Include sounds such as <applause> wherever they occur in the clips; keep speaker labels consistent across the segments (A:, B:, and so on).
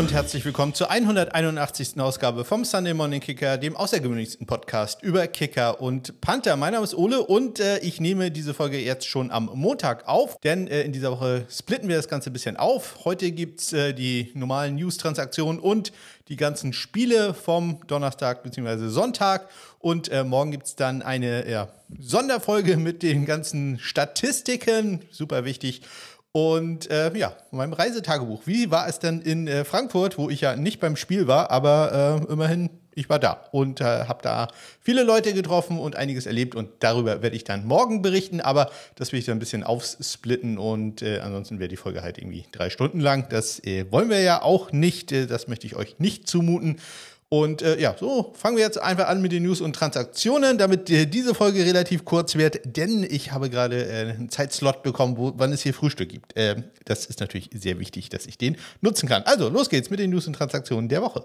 A: und herzlich willkommen zur 181. Ausgabe vom Sunday Morning Kicker, dem außergewöhnlichsten Podcast über Kicker und Panther. Mein Name ist Ole und äh, ich nehme diese Folge jetzt schon am Montag auf, denn äh, in dieser Woche splitten wir das Ganze ein bisschen auf. Heute gibt es äh, die normalen News-Transaktionen und die ganzen Spiele vom Donnerstag bzw. Sonntag. Und äh, morgen gibt es dann eine ja, Sonderfolge mit den ganzen Statistiken, super wichtig. Und äh, ja, meinem Reisetagebuch. Wie war es denn in äh, Frankfurt, wo ich ja nicht beim Spiel war, aber äh, immerhin, ich war da und äh, habe da viele Leute getroffen und einiges erlebt und darüber werde ich dann morgen berichten, aber das will ich dann ein bisschen aufsplitten und äh, ansonsten wäre die Folge halt irgendwie drei Stunden lang. Das äh, wollen wir ja auch nicht, das möchte ich euch nicht zumuten. Und äh, ja, so fangen wir jetzt einfach an mit den News und Transaktionen, damit äh, diese Folge relativ kurz wird, denn ich habe gerade äh, einen Zeitslot bekommen, wo, wann es hier Frühstück gibt. Ähm, das ist natürlich sehr wichtig, dass ich den nutzen kann. Also, los geht's mit den News und Transaktionen der Woche.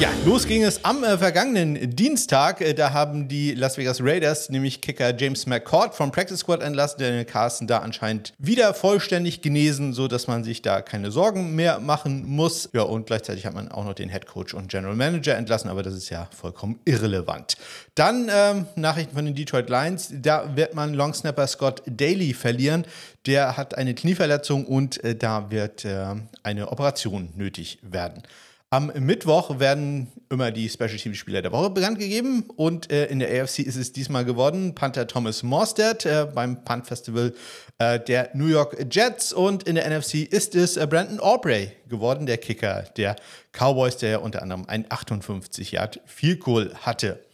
A: Ja, los ging es am äh, vergangenen Dienstag. Äh, da haben die Las Vegas Raiders nämlich Kicker James McCord vom Practice Squad entlassen. Daniel Carson da anscheinend wieder vollständig genesen, sodass man sich da keine Sorgen mehr machen muss. Ja, und gleichzeitig hat man auch noch den Head Coach und General Manager entlassen, aber das ist ja vollkommen irrelevant. Dann ähm, Nachrichten von den Detroit Lions. Da wird man Longsnapper Scott Daly verlieren. Der hat eine Knieverletzung und äh, da wird äh, eine Operation nötig werden. Am Mittwoch werden immer die Special Team Spieler der Woche bekannt gegeben und äh, in der AFC ist es diesmal geworden Panther Thomas Morstead äh, beim Punt Festival äh, der New York Jets und in der NFC ist es äh, Brandon Aubrey geworden, der Kicker der Cowboys, der unter anderem ein 58 Yard Field Goal hatte.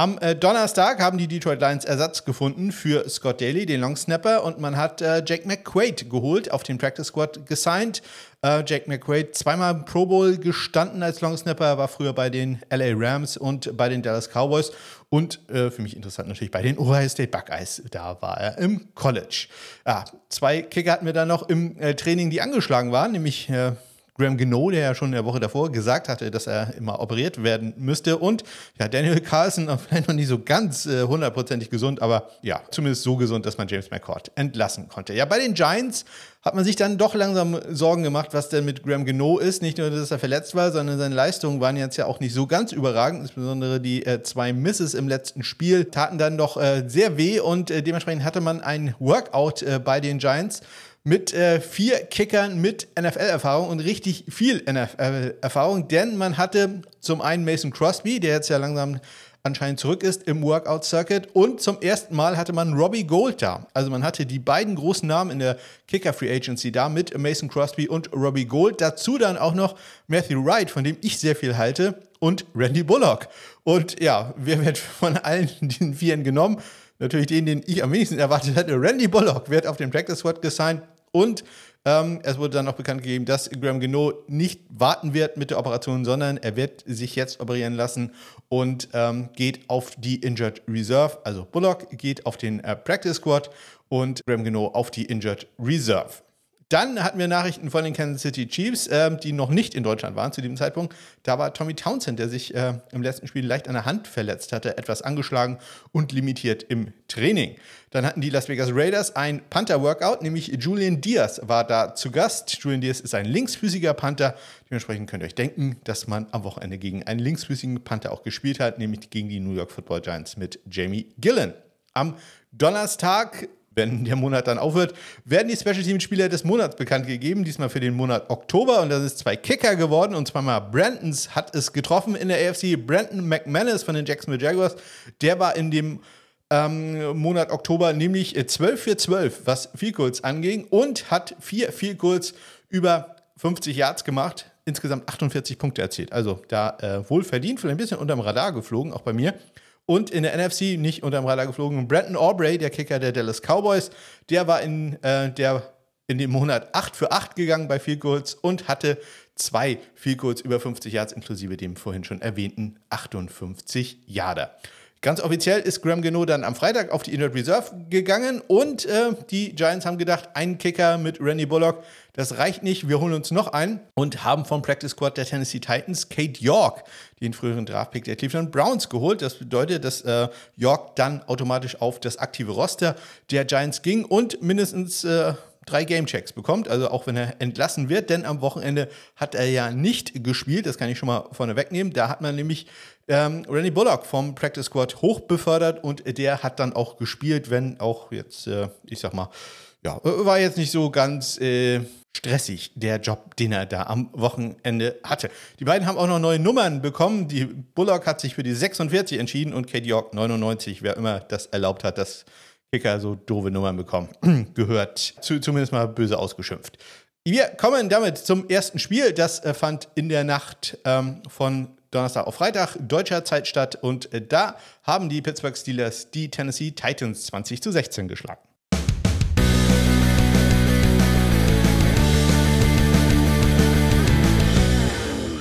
A: Am äh, Donnerstag haben die Detroit Lions Ersatz gefunden für Scott Daly, den Long Snapper, und man hat äh, Jake McQuaid geholt, auf den Practice Squad gesigned. Äh, Jake McQuaid zweimal im Pro Bowl gestanden als Long Snapper, war früher bei den LA Rams und bei den Dallas Cowboys und äh, für mich interessant natürlich bei den Ohio State Buckeyes. Da war er im College. Ja, zwei Kicker hatten wir dann noch im äh, Training, die angeschlagen waren, nämlich äh, Graham Gino, der ja schon in der Woche davor gesagt hatte, dass er immer operiert werden müsste. Und ja, Daniel Carlson, <laughs> vielleicht noch nicht so ganz äh, hundertprozentig gesund, aber ja, zumindest so gesund, dass man James McCord entlassen konnte. Ja, bei den Giants hat man sich dann doch langsam Sorgen gemacht, was denn mit Graham Gino ist. Nicht nur, dass er verletzt war, sondern seine Leistungen waren jetzt ja auch nicht so ganz überragend. Insbesondere die äh, zwei Misses im letzten Spiel taten dann doch äh, sehr weh und äh, dementsprechend hatte man ein Workout äh, bei den Giants mit äh, vier Kickern mit NFL-Erfahrung und richtig viel NFL-Erfahrung, denn man hatte zum einen Mason Crosby, der jetzt ja langsam anscheinend zurück ist im Workout Circuit und zum ersten Mal hatte man Robbie Gold da. Also man hatte die beiden großen Namen in der Kicker Free Agency da mit Mason Crosby und Robbie Gold. Dazu dann auch noch Matthew Wright, von dem ich sehr viel halte, und Randy Bullock. Und ja, wer wird von allen <laughs> diesen Vieren genommen? Natürlich den, den ich am wenigsten erwartet hatte. Randy Bullock wird auf den Practice Squad gesigned und ähm, es wurde dann noch bekannt gegeben, dass Graham Gino nicht warten wird mit der Operation, sondern er wird sich jetzt operieren lassen und ähm, geht auf die Injured Reserve. Also Bullock geht auf den äh, Practice Squad und Graham Gino auf die Injured Reserve. Dann hatten wir Nachrichten von den Kansas City Chiefs, äh, die noch nicht in Deutschland waren zu diesem Zeitpunkt. Da war Tommy Townsend, der sich äh, im letzten Spiel leicht an der Hand verletzt hatte, etwas angeschlagen und limitiert im Training. Dann hatten die Las Vegas Raiders ein Panther-Workout, nämlich Julian Diaz war da zu Gast. Julian Diaz ist ein linksfüßiger Panther. Dementsprechend könnt ihr euch denken, dass man am Wochenende gegen einen linksfüßigen Panther auch gespielt hat, nämlich gegen die New York Football Giants mit Jamie Gillen. Am Donnerstag wenn der Monat dann aufhört, werden die Special Team Spieler des Monats bekannt gegeben. Diesmal für den Monat Oktober. Und das ist zwei Kicker geworden. Und zwar mal Brandons hat es getroffen in der AFC. Brandon McManus von den Jacksonville Jaguars. Der war in dem ähm, Monat Oktober nämlich 12 äh, für 12, was Field Goals anging. Und hat vier Field Goals über 50 Yards gemacht. Insgesamt 48 Punkte erzielt. Also da äh, wohl verdient, vielleicht ein bisschen unterm Radar geflogen, auch bei mir. Und in der NFC nicht unterm Radar geflogen. Brandon Aubrey, der Kicker der Dallas Cowboys, der war in, äh, der in dem Monat 8 für 8 gegangen bei Field Goals und hatte zwei Field Goals über 50 Yards, inklusive dem vorhin schon erwähnten 58 Yarder. Ganz offiziell ist Graham Geno dann am Freitag auf die Inner Reserve gegangen und äh, die Giants haben gedacht, ein Kicker mit Randy Bullock, das reicht nicht, wir holen uns noch einen und haben vom Practice Squad der Tennessee Titans Kate York, den früheren Draftpick der Cleveland Browns, geholt. Das bedeutet, dass äh, York dann automatisch auf das aktive Roster der Giants ging und mindestens äh, drei Gamechecks bekommt, also auch wenn er entlassen wird, denn am Wochenende hat er ja nicht gespielt, das kann ich schon mal vorne wegnehmen. Da hat man nämlich ähm, Randy Bullock vom Practice Squad hoch befördert und der hat dann auch gespielt, wenn auch jetzt, äh, ich sag mal, ja, war jetzt nicht so ganz äh, stressig, der Job, den er da am Wochenende hatte. Die beiden haben auch noch neue Nummern bekommen. Die Bullock hat sich für die 46 entschieden und Kate York 99, wer immer das erlaubt hat, dass Kicker so doofe Nummern bekommen. <clears throat> Gehört zu, zumindest mal böse ausgeschimpft. Wir kommen damit zum ersten Spiel. Das äh, fand in der Nacht ähm, von Donnerstag auf Freitag deutscher Zeit statt und äh, da haben die Pittsburgh Steelers die Tennessee Titans 20 zu 16 geschlagen.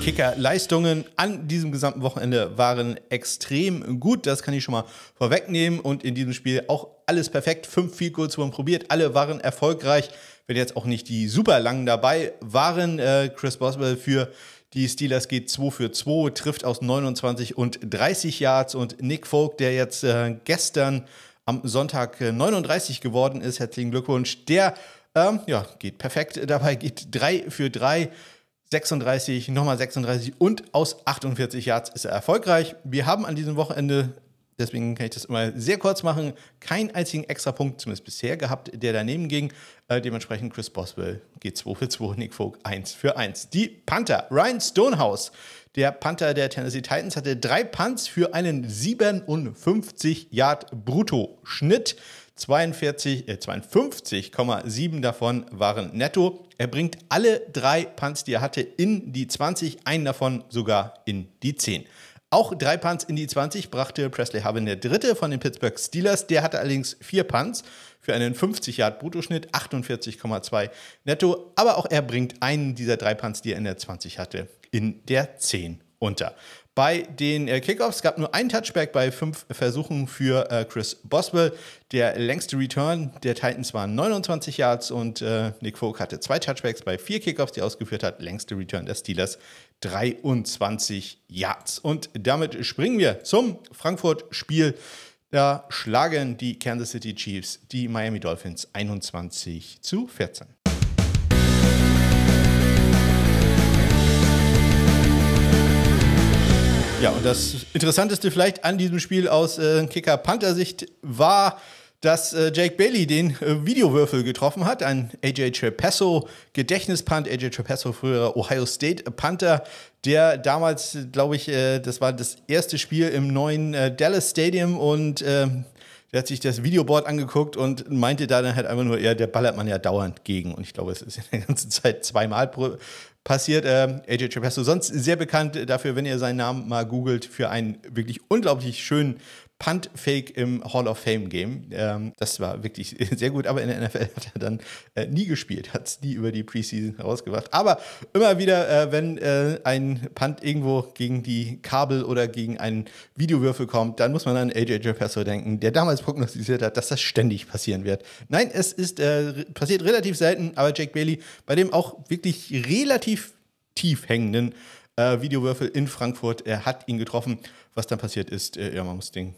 A: Kicker-Leistungen an diesem gesamten Wochenende waren extrem gut. Das kann ich schon mal vorwegnehmen. Und in diesem Spiel auch alles perfekt. Fünf Field Goals wurden probiert. Alle waren erfolgreich. Wenn jetzt auch nicht die super langen dabei waren, äh, Chris Boswell für die Steelers geht 2 für 2, trifft aus 29 und 30 Yards. Und Nick Folk, der jetzt äh, gestern am Sonntag äh, 39 geworden ist, herzlichen Glückwunsch. Der ähm, ja, geht perfekt <laughs> dabei, geht 3 für 3 36, nochmal 36 und aus 48 Yards ist er erfolgreich. Wir haben an diesem Wochenende, deswegen kann ich das immer sehr kurz machen, keinen einzigen extra Punkt, zumindest bisher, gehabt, der daneben ging. Äh, dementsprechend Chris Boswell geht 2 für 2, Nick Folk 1 für 1. Die Panther, Ryan Stonehouse, der Panther der Tennessee Titans, hatte drei Punts für einen 57 Yard Brutto-Schnitt. 42, äh, 52,7 davon waren netto. Er bringt alle drei Punts, die er hatte, in die 20, einen davon sogar in die 10. Auch drei Punts in die 20 brachte Presley Harvin der dritte von den Pittsburgh Steelers. Der hatte allerdings vier Punts für einen 50 Yard Bruttoschnitt, 48,2 netto. Aber auch er bringt einen dieser drei Punts, die er in der 20 hatte, in der 10 unter. Bei den äh, Kickoffs gab nur ein Touchback bei fünf Versuchen für äh, Chris Boswell. Der längste Return der Titans waren 29 Yards und äh, Nick Folk hatte zwei Touchbacks bei vier Kickoffs, die er ausgeführt hat. Längste Return der Steelers 23 Yards. Und damit springen wir zum Frankfurt-Spiel. Da schlagen die Kansas City Chiefs die Miami Dolphins 21 zu 14. Ja, und das Interessanteste vielleicht an diesem Spiel aus äh, Kicker-Panther-Sicht war, dass äh, Jake Bailey den äh, Videowürfel getroffen hat. Ein AJ Trapasso Gedächtnispunt. AJ Trapasso, früher Ohio State Panther, der damals, glaube ich, äh, das war das erste Spiel im neuen äh, Dallas Stadium und ähm, der hat sich das Videoboard angeguckt und meinte da dann halt einfach nur, ja, der ballert man ja dauernd gegen. Und ich glaube, es ist in der ganzen Zeit zweimal passiert. Äh, AJ Trapasso, sonst sehr bekannt dafür, wenn ihr seinen Namen mal googelt, für einen wirklich unglaublich schönen Punt-Fake im Hall of Fame-Game. Ähm, das war wirklich <laughs> sehr gut, aber in der NFL hat er dann äh, nie gespielt, hat es nie über die Preseason herausgebracht. Aber immer wieder, äh, wenn äh, ein Punt irgendwo gegen die Kabel oder gegen einen Videowürfel kommt, dann muss man an AJ Trapasso denken, der damals prognostiziert hat, dass das ständig passieren wird. Nein, es ist äh, passiert relativ selten, aber Jake Bailey, bei dem auch wirklich relativ tief hängenden äh, Videowürfel in Frankfurt, er hat ihn getroffen. Was dann passiert ist, äh, ja, man muss den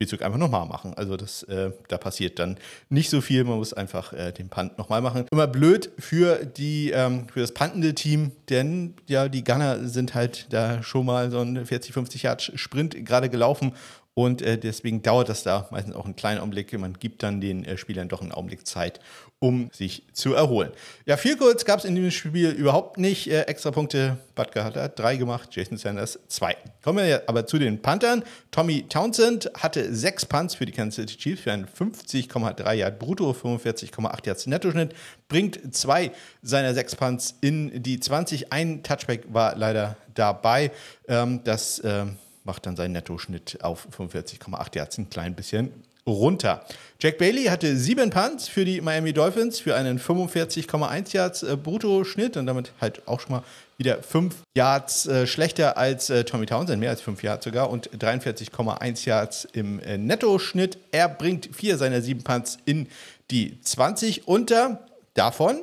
A: Spielzug einfach nochmal machen. Also das, äh, da passiert dann nicht so viel. Man muss einfach äh, den Punt nochmal machen. Immer blöd für die ähm, für das puntende Team, denn ja die Gunner sind halt da schon mal so ein 40, 50 Yard Sprint gerade gelaufen und äh, deswegen dauert das da meistens auch einen kleinen Augenblick. Man gibt dann den äh, Spielern doch einen Augenblick Zeit, um sich zu erholen. Ja, viel kurz gab es in diesem Spiel überhaupt nicht. Äh, extra Punkte, Butker hat drei gemacht, Jason Sanders zwei. Kommen wir aber zu den Panthern. Tommy Townsend hatte sechs Punts für die Kansas City Chiefs für einen 50,3 Yard brutto, 45,8 Yards Nettoschnitt, bringt zwei seiner sechs Punts in die 20. Ein Touchback war leider dabei. Ähm, das ähm, macht dann seinen Nettoschnitt auf 45,8 Yards ein klein bisschen runter. Jack Bailey hatte sieben Punts für die Miami Dolphins für einen 45,1 Yards äh, Bruttoschnitt und damit halt auch schon mal wieder 5 Yards äh, schlechter als äh, Tommy Townsend, mehr als 5 Yards sogar und 43,1 Yards im äh, Nettoschnitt. Er bringt vier seiner sieben Punts in die 20 unter, davon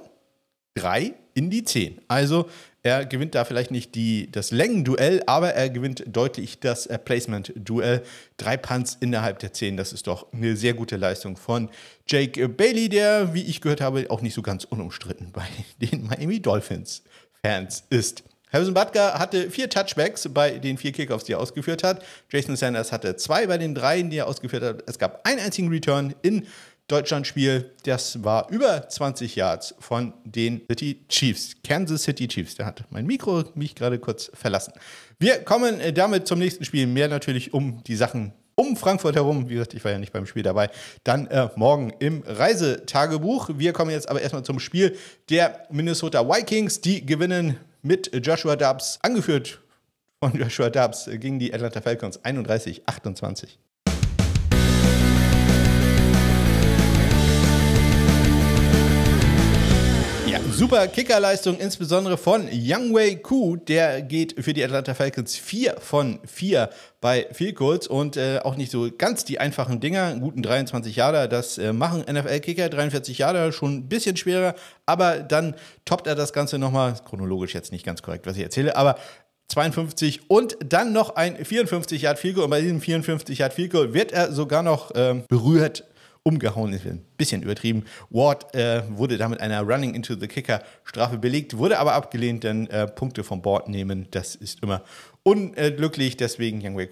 A: drei in die 10. Also er gewinnt da vielleicht nicht die, das Längenduell, aber er gewinnt deutlich das äh, Placement-Duell. Drei Punts innerhalb der 10, das ist doch eine sehr gute Leistung von Jake Bailey, der, wie ich gehört habe, auch nicht so ganz unumstritten bei <laughs> den Miami Dolphins-Fans ist. Harrison Butker hatte vier Touchbacks bei den vier Kickoffs, die er ausgeführt hat. Jason Sanders hatte zwei bei den dreien, die er ausgeführt hat. Es gab einen einzigen Return in Deutschlandspiel, das war über 20 Yards von den City Chiefs, Kansas City Chiefs. Da hat mein Mikro mich gerade kurz verlassen. Wir kommen äh, damit zum nächsten Spiel. Mehr natürlich um die Sachen um Frankfurt herum. Wie gesagt, ich war ja nicht beim Spiel dabei. Dann äh, morgen im Reisetagebuch. Wir kommen jetzt aber erstmal zum Spiel der Minnesota Vikings. Die gewinnen mit Joshua Dubs, angeführt von <laughs> Joshua Dubs, gegen die Atlanta Falcons 31-28. Super Kickerleistung, insbesondere von Young Wei Ku. Der geht für die Atlanta Falcons 4 von 4 bei Field Goals und äh, auch nicht so ganz die einfachen Dinger. guten 23 Jahre, das äh, machen NFL-Kicker. 43 Jahre, schon ein bisschen schwerer, aber dann toppt er das Ganze nochmal. Chronologisch jetzt nicht ganz korrekt, was ich erzähle, aber 52 und dann noch ein 54 Yard Field Goal. Und bei diesem 54 Yard Field Goal wird er sogar noch äh, berührt umgehauen ist ein bisschen übertrieben. Ward äh, wurde damit einer Running into the Kicker Strafe belegt, wurde aber abgelehnt, denn äh, Punkte vom Board nehmen, das ist immer unglücklich. Deswegen Young Wei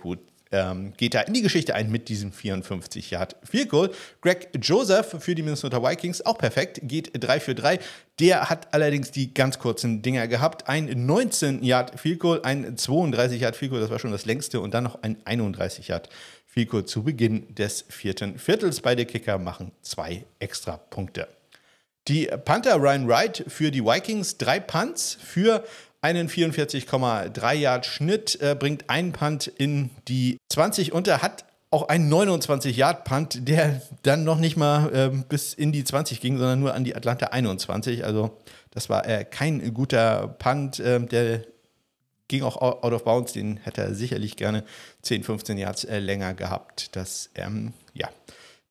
A: ähm, geht da in die Geschichte ein mit diesem 54 Yard Field Goal. Greg Joseph für die Minnesota Vikings auch perfekt, geht 3 für 3. Der hat allerdings die ganz kurzen Dinger gehabt. Ein 19 Yard Field Goal, ein 32 Yard Field Goal, das war schon das längste und dann noch ein 31 Yard Field Fico zu Beginn des vierten Viertels. Beide Kicker machen zwei extra Punkte. Die Panther Ryan Wright für die Vikings drei Punts für einen 44,3 Yard Schnitt, äh, bringt einen Punt in die 20 und er hat auch einen 29 Yard Punt, der dann noch nicht mal äh, bis in die 20 ging, sondern nur an die Atlanta 21. Also das war äh, kein guter Punt, äh, der ging auch out of bounds, den hätte er sicherlich gerne 10, 15 Yards äh, länger gehabt. Das, ähm, ja,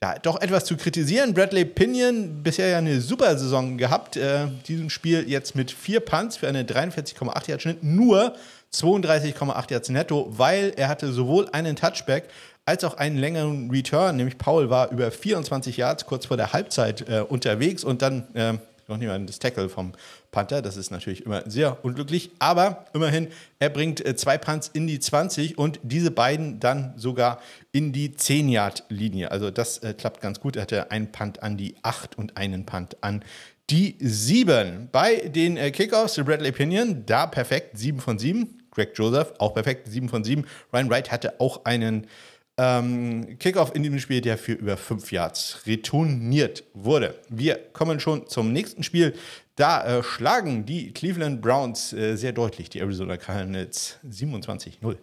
A: da doch etwas zu kritisieren. Bradley Pinion, bisher ja eine super Saison gehabt. Äh, diesem Spiel jetzt mit vier Punts für eine 43,8 Yard Schnitt, nur 32,8 Yards netto, weil er hatte sowohl einen Touchback als auch einen längeren Return, nämlich Paul war über 24 Yards kurz vor der Halbzeit äh, unterwegs und dann äh, noch mal das Tackle vom Panther. Das ist natürlich immer sehr unglücklich. Aber immerhin, er bringt äh, zwei Punts in die 20 und diese beiden dann sogar in die 10-Yard-Linie. Also das äh, klappt ganz gut. Er hatte einen Punt an die 8 und einen Punt an die 7. Bei den äh, Kickoffs, Bradley Pinion, da perfekt, 7 von 7. Greg Joseph, auch perfekt, 7 von 7. Ryan Wright hatte auch einen ähm, Kickoff in diesem Spiel, der für über 5 Yards retourniert wurde. Wir kommen schon zum nächsten Spiel. Da äh, schlagen die Cleveland Browns äh, sehr deutlich die Arizona Cardinals 27-0.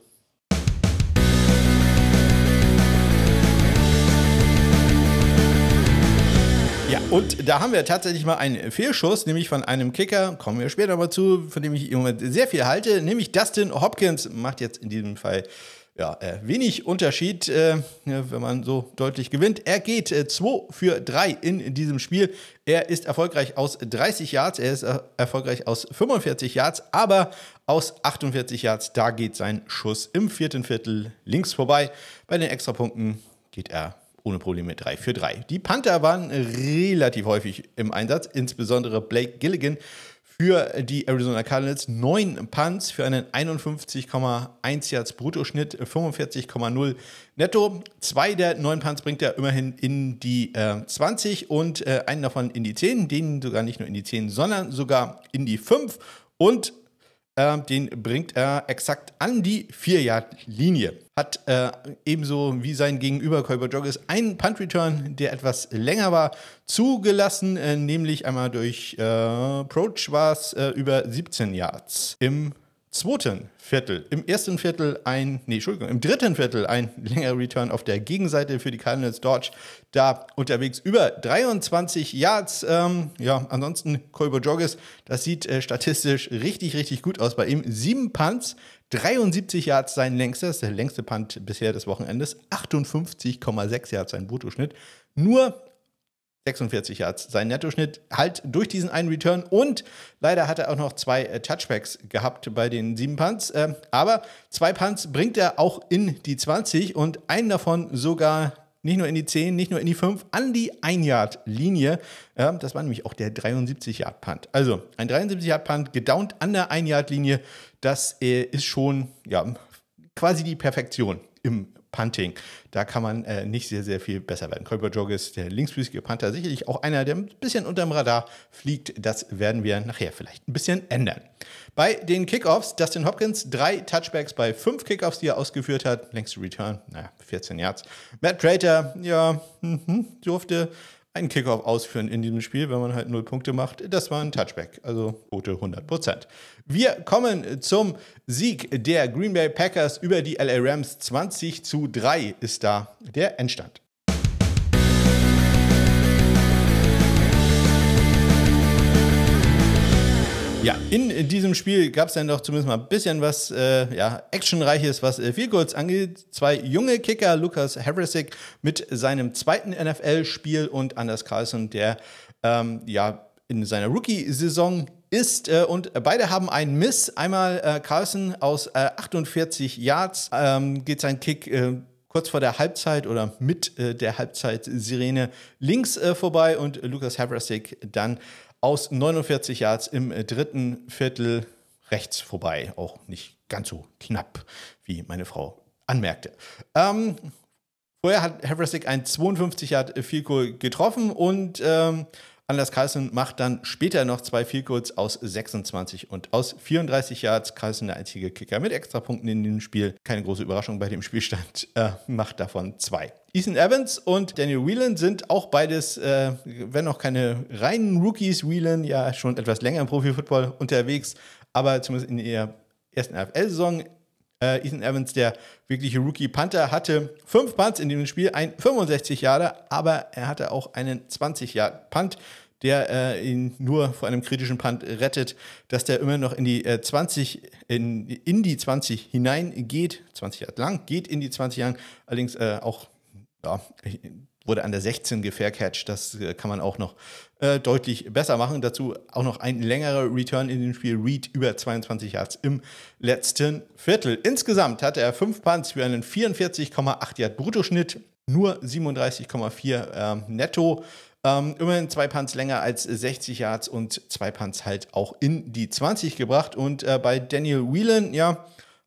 A: Ja, und da haben wir tatsächlich mal einen Fehlschuss, nämlich von einem Kicker, kommen wir später mal zu, von dem ich im Moment sehr viel halte, nämlich Dustin Hopkins macht jetzt in diesem Fall ja, äh, wenig Unterschied, äh, wenn man so deutlich gewinnt. Er geht 2 äh, für 3 in diesem Spiel. Er ist erfolgreich aus 30 Yards, er ist äh, erfolgreich aus 45 Yards, aber aus 48 Yards, da geht sein Schuss im vierten Viertel links vorbei. Bei den Extrapunkten geht er ohne Probleme 3 für 3. Die Panther waren relativ häufig im Einsatz, insbesondere Blake Gilligan für die Arizona Cardinals. Neun Punts für einen 51,1 Yards Bruttoschnitt, 45,0 netto. Zwei der neun Punts bringt er immerhin in die äh, 20 und äh, einen davon in die 10. Den sogar nicht nur in die 10, sondern sogar in die 5. Und äh, den bringt er exakt an die 4-Yard-Linie. Hat äh, ebenso wie sein Gegenüber Colbert Joggers einen Punt-Return, der etwas länger war, zugelassen, äh, nämlich einmal durch äh, Approach war es äh, über 17 Yards im zweiten Viertel. Im ersten Viertel ein, nee, Entschuldigung, im dritten Viertel ein längerer Return auf der Gegenseite für die Cardinals Dodge. Da unterwegs über 23 Yards. Ähm, ja, ansonsten Kolber Joggers, das sieht äh, statistisch richtig, richtig gut aus bei ihm. Sieben Punts, 73 Yards sein längstes, der längste Punt bisher des Wochenendes. 58,6 Yards sein Bruttoschnitt. Nur 46 Yards sein Nettoschnitt, halt durch diesen einen Return und leider hat er auch noch zwei äh, Touchbacks gehabt bei den sieben Punts. Äh, aber zwei Punts bringt er auch in die 20 und einen davon sogar nicht nur in die 10, nicht nur in die 5, an die 1-Yard-Linie. Äh, das war nämlich auch der 73-Yard-Punt. Also ein 73-Yard-Punt gedownt an der 1-Yard-Linie, das äh, ist schon ja, quasi die Perfektion im Punting. Da kann man äh, nicht sehr, sehr viel besser werden. Kolber Joggis, der linksfüßige Panther, sicherlich auch einer, der ein bisschen unterm Radar fliegt. Das werden wir nachher vielleicht ein bisschen ändern. Bei den Kickoffs, Dustin Hopkins, drei Touchbacks bei fünf Kickoffs, die er ausgeführt hat. Längste Return, naja, 14 Yards. Matt Prater, ja, mh, durfte einen Kickoff ausführen in diesem Spiel, wenn man halt null Punkte macht. Das war ein Touchback, also gute 100 Prozent. Wir kommen zum Sieg der Green Bay Packers über die LA Rams. 20 zu 3 ist da der Endstand. Ja, in diesem Spiel gab es dann doch zumindest mal ein bisschen was äh, ja, Actionreiches, was äh, viel kurz angeht. Zwei junge Kicker, Lukas Havrasik mit seinem zweiten NFL-Spiel und Anders Carlson, der ähm, ja in seiner Rookie-Saison ist. Äh, und beide haben einen Miss. Einmal äh, Carlson aus äh, 48 Yards ähm, geht sein Kick äh, kurz vor der Halbzeit oder mit äh, der Halbzeit-Sirene links äh, vorbei und Lukas Havrasik dann aus 49 Yards im äh, dritten Viertel rechts vorbei. Auch nicht ganz so knapp, wie meine Frau anmerkte. Ähm, vorher hat Havrasik ein 52 Yard Field Goal getroffen und ähm, Anders Carlson macht dann später noch zwei Field Goals aus 26 und aus 34 Yards. Carlson der einzige Kicker mit Extrapunkten in dem Spiel. Keine große Überraschung bei dem Spielstand. <laughs> Äh, macht davon zwei. Ethan Evans und Daniel Whelan sind auch beides, äh, wenn noch keine reinen Rookies, Whelan ja schon etwas länger im Profifootball unterwegs, aber zumindest in ihrer ersten NFL-Saison äh, Ethan Evans, der wirkliche Rookie Panther, hatte fünf Punts in dem Spiel, ein 65 Jahre, aber er hatte auch einen 20 Jahre Punt, der äh, ihn nur vor einem kritischen Punt rettet, dass der immer noch in die äh, 20 in, in die 20 hineingeht, 20 Jahre lang, geht in die 20 Jahre, allerdings äh, auch ja, wurde an der 16 gefaircatcht. Das äh, kann man auch noch äh, deutlich besser machen. Dazu auch noch ein längerer Return in dem Spiel. Reed über 22 Yards im letzten Viertel. Insgesamt hatte er fünf Punts für einen 44,8 Yard Bruttoschnitt, nur 37,4 ähm, netto. Ähm, immerhin zwei Punts länger als 60 Yards und zwei Punts halt auch in die 20 gebracht. Und äh, bei Daniel Whelan, ja,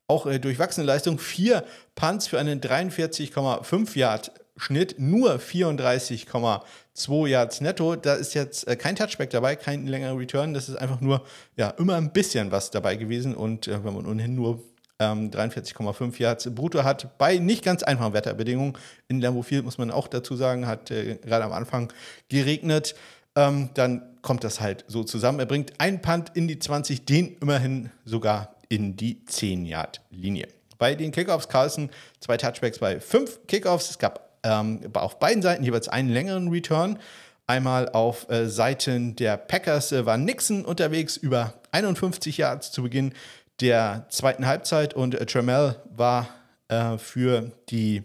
A: auch äh, durchwachsene Leistung, vier Punts für einen 43,5 Yard Schnitt nur 34,2 Yards netto. Da ist jetzt äh, kein Touchback dabei, kein längerer Return. Das ist einfach nur ja, immer ein bisschen was dabei gewesen. Und äh, wenn man ohnehin nur ähm, 43,5 Yards brutto hat, bei nicht ganz einfachen Wetterbedingungen, in Lambeau Field muss man auch dazu sagen, hat äh, gerade am Anfang geregnet. Ähm, dann kommt das halt so zusammen. Er bringt einen Punt in die 20, den immerhin sogar in die 10-Yard-Linie. Bei den Kickoffs Carlson zwei Touchbacks bei fünf Kickoffs. Es gab ähm, auf beiden Seiten jeweils einen längeren Return. Einmal auf äh, Seiten der Packers äh, war Nixon unterwegs über 51 Yards zu Beginn der zweiten Halbzeit und äh, Tremel war äh, für die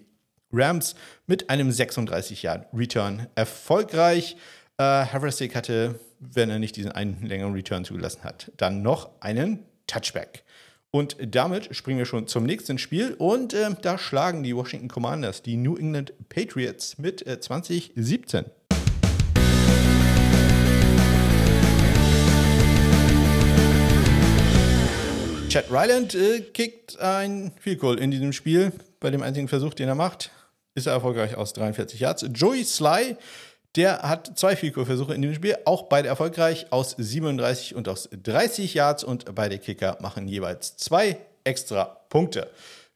A: Rams mit einem 36 Yard Return erfolgreich. Äh, Havrasik hatte, wenn er nicht diesen einen längeren Return zugelassen hat, dann noch einen Touchback. Und damit springen wir schon zum nächsten Spiel. Und äh, da schlagen die Washington Commanders die New England Patriots mit äh, 2017. Chad Ryland äh, kickt ein Field Goal in diesem Spiel. Bei dem einzigen Versuch, den er macht, ist er erfolgreich aus 43 Yards. Joey Sly der hat zwei Field-Goal-Versuche in dem Spiel, auch beide erfolgreich aus 37 und aus 30 Yards und beide Kicker machen jeweils zwei extra Punkte.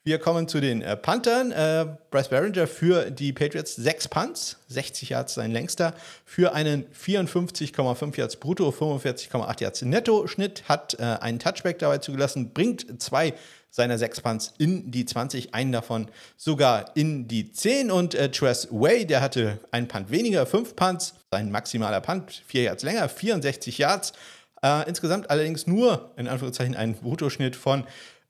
A: Wir kommen zu den äh, Panthern. Äh, Bryce Barringer für die Patriots sechs Punts, 60 Yards sein längster, für einen 54,5 Yards brutto, 45,8 Yards netto Schnitt, hat äh, einen Touchback dabei zugelassen, bringt zwei seiner sechs Punts in die 20, einen davon sogar in die 10. Und äh, Tress Way, der hatte einen Punt weniger, fünf Punts, sein maximaler Punt, vier Yards länger, 64 Yards. Äh, insgesamt allerdings nur, in Anführungszeichen, ein Bruttoschnitt von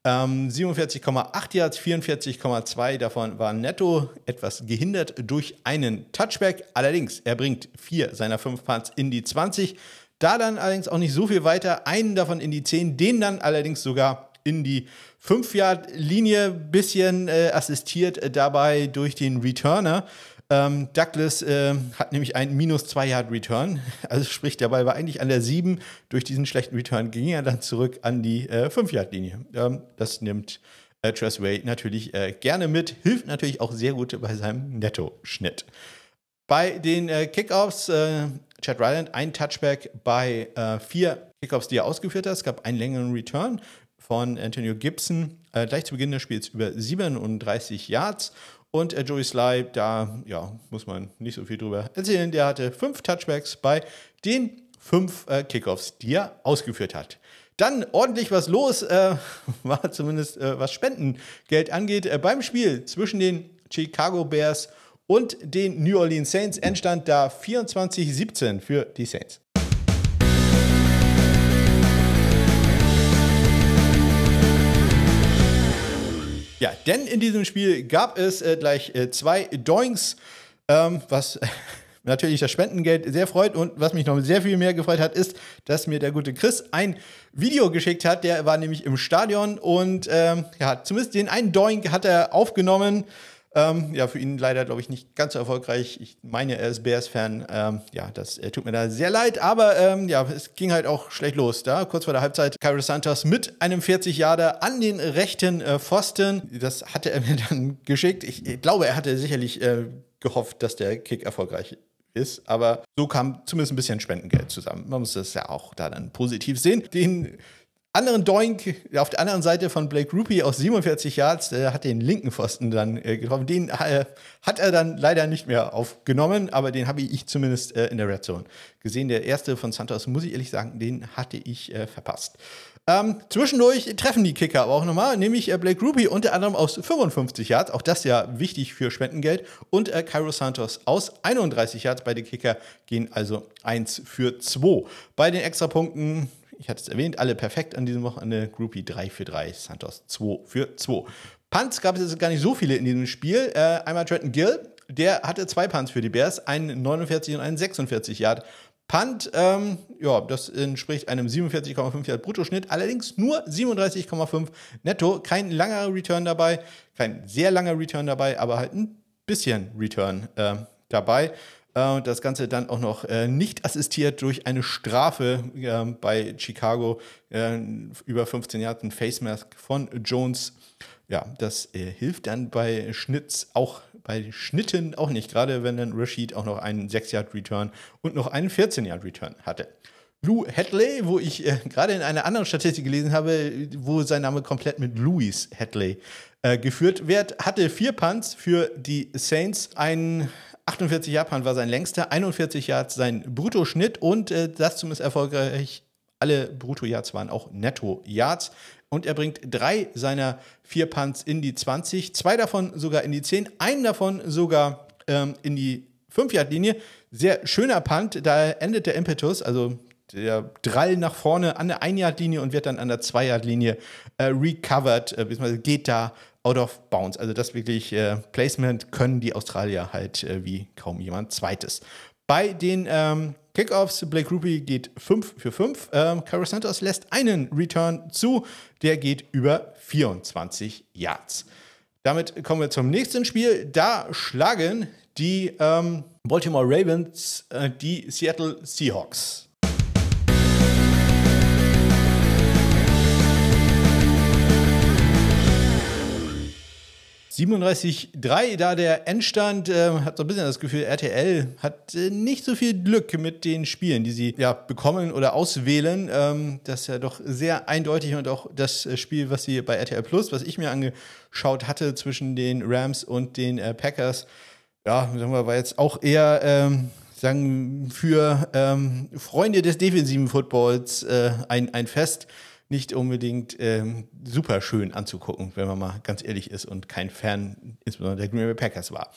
A: ähm, 47,8 Yards, 44,2 davon waren netto, etwas gehindert durch einen Touchback. Allerdings, er bringt vier seiner fünf Punts in die 20. Da dann allerdings auch nicht so viel weiter, einen davon in die 10, den dann allerdings sogar in die 5-Yard-Linie, bisschen äh, assistiert äh, dabei durch den Returner. Ähm, Douglas äh, hat nämlich einen minus 2-Yard-Return, <laughs> also sprich, der Ball war eigentlich an der 7. Durch diesen schlechten Return ging er dann zurück an die äh, 5-Yard-Linie. Ähm, das nimmt äh, Tressway natürlich äh, gerne mit, hilft natürlich auch sehr gut bei seinem Netto-Schnitt. Bei den äh, Kickoffs, äh, Chad Ryland, ein Touchback bei äh, vier Kickoffs, die er ausgeführt hat. Es gab einen längeren Return von Antonio Gibson gleich zu Beginn des Spiels über 37 Yards. Und äh, Joey Sly, da ja, muss man nicht so viel drüber erzählen. Der hatte fünf Touchbacks bei den fünf äh, Kickoffs, die er ausgeführt hat. Dann ordentlich was los, äh, <laughs> war zumindest äh, was Spendengeld angeht, äh, beim Spiel zwischen den Chicago Bears und den New Orleans Saints. Endstand da 24-17 für die Saints. Ja, denn in diesem Spiel gab es äh, gleich äh, zwei Doinks, ähm, was <laughs> natürlich das Spendengeld sehr freut und was mich noch sehr viel mehr gefreut hat, ist, dass mir der gute Chris ein Video geschickt hat. Der war nämlich im Stadion und ähm, ja, zumindest den einen Doink hat er aufgenommen. Ähm, ja, für ihn leider, glaube ich, nicht ganz so erfolgreich. Ich meine, er ist Bears-Fan. Ähm, ja, das äh, tut mir da sehr leid. Aber ähm, ja, es ging halt auch schlecht los da. Kurz vor der Halbzeit, Kyrie Santos mit einem 40-Jahre an den rechten äh, Pfosten. Das hatte er <laughs> mir dann geschickt. Ich, ich glaube, er hatte sicherlich äh, gehofft, dass der Kick erfolgreich ist. Aber so kam zumindest ein bisschen Spendengeld zusammen. Man muss das ja auch da dann positiv sehen. Den anderen Doink auf der anderen Seite von Blake Rupi aus 47 Yards, der hat den linken Pfosten dann äh, getroffen. Den äh, hat er dann leider nicht mehr aufgenommen, aber den habe ich zumindest äh, in der Red Zone gesehen. Der erste von Santos, muss ich ehrlich sagen, den hatte ich äh, verpasst. Ähm, zwischendurch treffen die Kicker aber auch nochmal, nämlich äh, Blake Ruby unter anderem aus 55 Yards, auch das ja wichtig für Spendengeld, und äh, Cairo Santos aus 31 Yards. Beide Kicker gehen also 1 für 2. Bei den Extrapunkten ich hatte es erwähnt, alle perfekt an diesem Wochenende. Groupie 3 für 3, Santos 2 für 2. Punts gab es jetzt gar nicht so viele in diesem Spiel. Äh, einmal Trenton Gill, der hatte zwei Punts für die Bears, einen 49 und einen 46 Yard. Punt, ähm, ja, das entspricht einem 47,5 Yard Bruttoschnitt, allerdings nur 37,5 netto. Kein langer Return dabei, kein sehr langer Return dabei, aber halt ein bisschen Return äh, dabei. Äh, das Ganze dann auch noch äh, nicht assistiert durch eine Strafe äh, bei Chicago äh, über 15 Jahre, ein Face Mask von Jones. Ja, das äh, hilft dann bei Schnitts auch bei Schnitten auch nicht, gerade wenn dann Rashid auch noch einen 6-Yard-Return und noch einen 14-Yard-Return hatte. Lou Hadley, wo ich äh, gerade in einer anderen Statistik gelesen habe, wo sein Name komplett mit Louis Hadley geführt wird, hatte vier Punts für die Saints, einen 48 Japan war sein längster, 41 Yards sein Bruttoschnitt und äh, das zumindest erfolgreich. Alle Brutto-Yards waren auch Netto-Yards. Und er bringt drei seiner vier Punts in die 20, zwei davon sogar in die 10, einen davon sogar ähm, in die 5-Yard-Linie. Sehr schöner Punt, da endet der Impetus, also der Drall nach vorne an der 1-Yard-Linie und wird dann an der 2-Yard-Linie äh, recovered, äh, geht da out of bounds. Also das wirklich äh, Placement können die Australier halt äh, wie kaum jemand zweites. Bei den ähm, Kickoffs, Blake Ruby geht 5 für 5. Ähm, Carlos Santos lässt einen Return zu, der geht über 24 Yards. Damit kommen wir zum nächsten Spiel. Da schlagen die ähm, Baltimore Ravens äh, die Seattle Seahawks. 37-3, da der Endstand, äh, hat so ein bisschen das Gefühl, RTL hat äh, nicht so viel Glück mit den Spielen, die sie ja bekommen oder auswählen. Ähm, das ist ja doch sehr eindeutig und auch das äh, Spiel, was sie bei RTL Plus, was ich mir angeschaut hatte zwischen den Rams und den äh, Packers, ja, sagen wir, war jetzt auch eher ähm, sagen für ähm, Freunde des defensiven Footballs äh, ein, ein Fest nicht unbedingt ähm, super schön anzugucken, wenn man mal ganz ehrlich ist und kein Fan insbesondere der Green Bay Packers war.